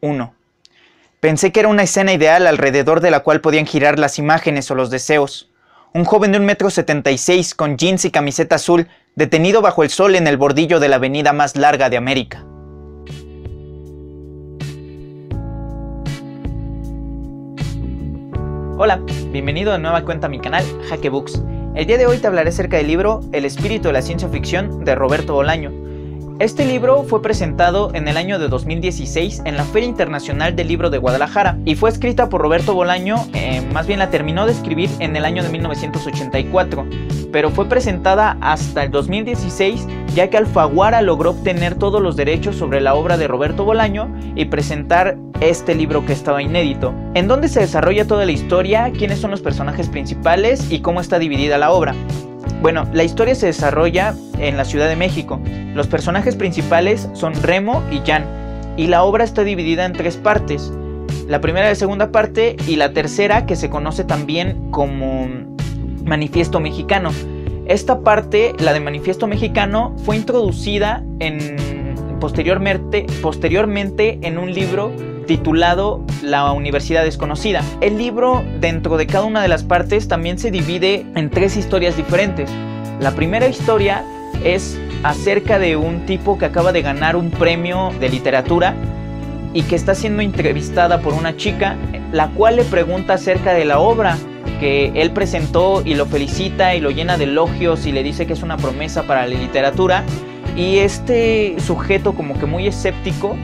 1. Pensé que era una escena ideal alrededor de la cual podían girar las imágenes o los deseos. Un joven de un metro setenta y seis con jeans y camiseta azul, detenido bajo el sol en el bordillo de la avenida más larga de América. Hola, bienvenido de nueva cuenta a mi canal Jaque Books. El día de hoy te hablaré acerca del libro El espíritu de la ciencia ficción de Roberto Bolaño, este libro fue presentado en el año de 2016 en la Feria Internacional del Libro de Guadalajara y fue escrita por Roberto Bolaño, eh, más bien la terminó de escribir en el año de 1984, pero fue presentada hasta el 2016 ya que Alfaguara logró obtener todos los derechos sobre la obra de Roberto Bolaño y presentar este libro que estaba inédito. ¿En dónde se desarrolla toda la historia? ¿Quiénes son los personajes principales? ¿Y cómo está dividida la obra? Bueno, la historia se desarrolla en la Ciudad de México. Los personajes principales son Remo y Jan, y la obra está dividida en tres partes. La primera y segunda parte, y la tercera, que se conoce también como Manifiesto Mexicano. Esta parte, la de Manifiesto Mexicano, fue introducida en, posteriormente, posteriormente en un libro titulado La Universidad Desconocida. El libro, dentro de cada una de las partes, también se divide en tres historias diferentes. La primera historia es acerca de un tipo que acaba de ganar un premio de literatura y que está siendo entrevistada por una chica, la cual le pregunta acerca de la obra que él presentó y lo felicita y lo llena de elogios y le dice que es una promesa para la literatura. Y este sujeto como que muy escéptico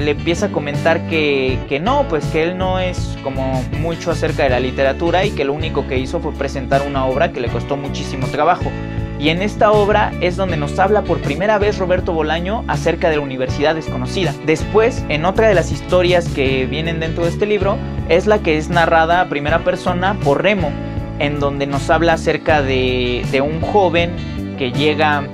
le empieza a comentar que, que, no, pues que él no es como mucho acerca de la literatura y que lo único que hizo fue presentar una obra que le costó muchísimo trabajo. Y en esta obra es donde nos habla por primera vez Roberto Bolaño acerca de la universidad desconocida. Después, en otra de las historias que vienen dentro de este libro, es la que es narrada a primera persona por Remo, en donde nos habla acerca de, de un joven que llega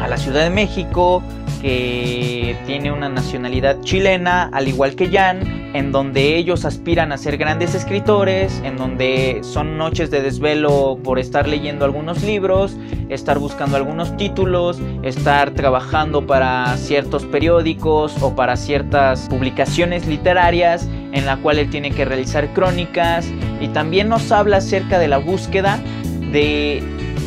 a la Ciudad de México, que tiene una nacionalidad chilena, al igual que Jan, en donde ellos aspiran a ser grandes escritores, en donde son noches de desvelo por estar leyendo algunos libros, estar buscando algunos títulos, estar trabajando para ciertos periódicos o para ciertas publicaciones literarias en la cual él tiene que realizar crónicas y también nos habla acerca de la búsqueda de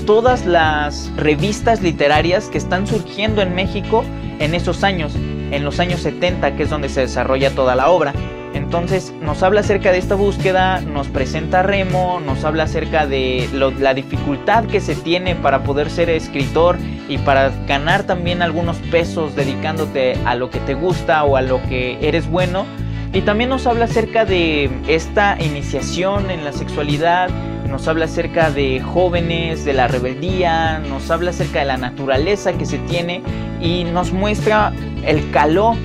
todas las revistas literarias que están surgiendo en México en esos años, en los años 70, que es donde se desarrolla toda la obra. Entonces nos habla acerca de esta búsqueda, nos presenta Remo, nos habla acerca de la dificultad que se tiene para poder ser escritor y para ganar también algunos pesos dedicándote a lo que te gusta o a lo que eres bueno. Y también nos habla acerca de esta iniciación en la sexualidad, nos habla acerca de jóvenes, de la rebeldía, nos habla acerca de la naturaleza que se tiene y nos muestra el calor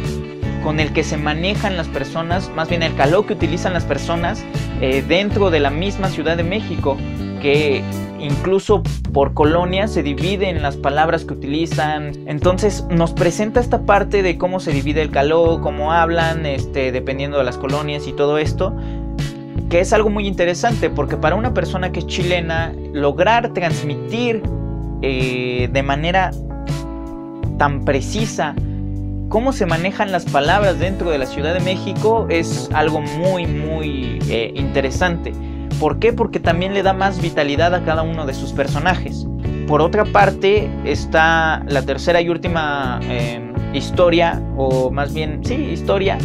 con el que se manejan las personas, más bien el calor que utilizan las personas eh, dentro de la misma Ciudad de México, que incluso por colonia se dividen las palabras que utilizan. Entonces nos presenta esta parte de cómo se divide el calor, cómo hablan, este, dependiendo de las colonias y todo esto que es algo muy interesante porque para una persona que es chilena, lograr transmitir eh, de manera tan precisa cómo se manejan las palabras dentro de la Ciudad de México es algo muy, muy eh, interesante. ¿Por qué? Porque también le da más vitalidad a cada uno de sus personajes. Por otra parte está la tercera y última eh, historia, o más bien, sí, historia,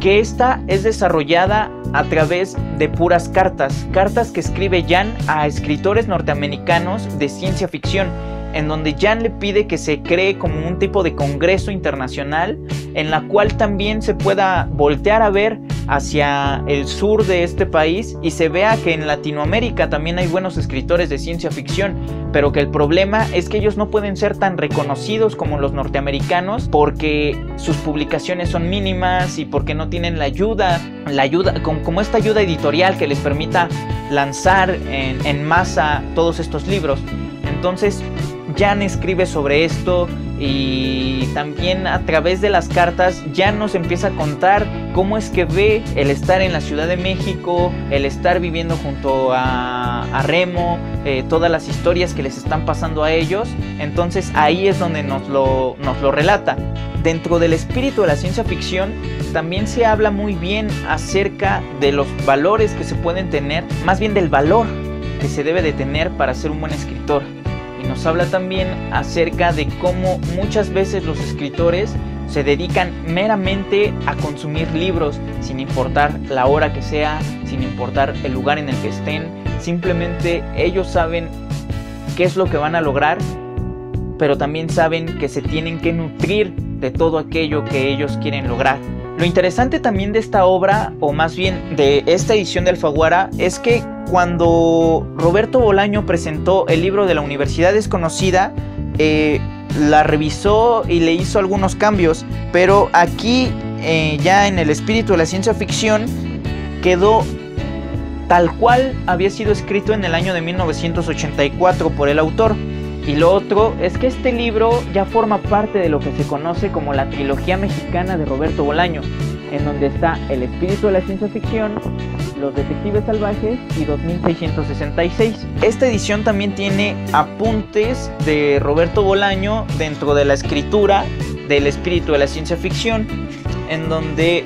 que esta es desarrollada a través de puras cartas, cartas que escribe Jan a escritores norteamericanos de ciencia ficción, en donde Jan le pide que se cree como un tipo de congreso internacional en la cual también se pueda voltear a ver hacia el sur de este país y se vea que en Latinoamérica también hay buenos escritores de ciencia ficción, pero que el problema es que ellos no pueden ser tan reconocidos como los norteamericanos porque sus publicaciones son mínimas y porque no tienen la ayuda, la ayuda como, esta ayuda editorial que les permita lanzar en, en masa todos estos libros. Entonces, Jan escribe sobre esto y también a través de las cartas ya nos empieza a contar cómo es que ve el estar en la Ciudad de México, el estar viviendo junto a, Remo, eh, todas las historias que les están pasando a ellos. Entonces ahí es donde nos lo, nos lo relata. Dentro del espíritu de la ciencia ficción también se habla muy bien acerca de los valores que se pueden tener, más bien del valor que se debe de tener para ser un buen escritor habla también acerca de cómo muchas veces los escritores se dedican meramente a consumir libros sin importar la hora que sea, sin importar el lugar en el que estén. Simplemente ellos saben qué es lo que van a lograr, pero también saben que se tienen que nutrir de todo aquello que ellos quieren lograr. Lo interesante también de esta obra, o más bien de esta edición de Alfaguara, es que cuando Roberto Bolaño presentó el libro de la Universidad Desconocida, eh, la revisó y le hizo algunos cambios, pero aquí eh, ya en el espíritu de la ciencia ficción quedó tal cual había sido escrito en el año de 1984 por el autor. Y lo otro es que este libro ya forma parte de lo que se conoce como la trilogía mexicana de Roberto Bolaño, en donde está El espíritu de la ciencia ficción, Los detectives salvajes y 2666. Esta edición también tiene apuntes de Roberto Bolaño dentro de la escritura del espíritu de la ciencia ficción, en donde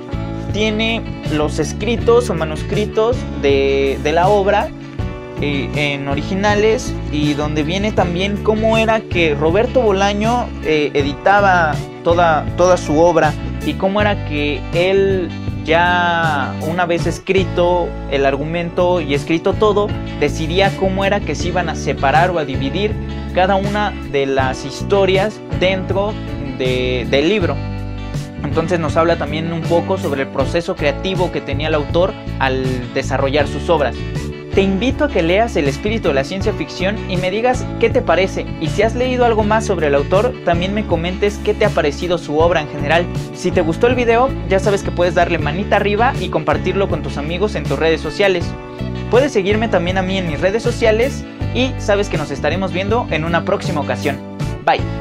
tiene los escritos o manuscritos de, la obra eh, en originales y donde viene también cómo era que Roberto Bolaño eh, editaba toda, toda su obra y cómo era que él ya una vez escrito el argumento y escrito todo, decidía cómo era que se iban a separar o a dividir cada una de las historias dentro del libro. Entonces nos habla también un poco sobre el proceso creativo que tenía el autor al desarrollar sus obras. Te invito a que leas El espíritu de la ciencia ficción y me digas qué te parece y si has leído algo más sobre el autor, también me comentes qué te ha parecido su obra en general. Si te gustó el video, ya sabes que puedes darle manita arriba y compartirlo con tus amigos en tus redes sociales. Puedes seguirme también a mí en mis redes sociales y sabes que nos estaremos viendo en una próxima ocasión. Bye.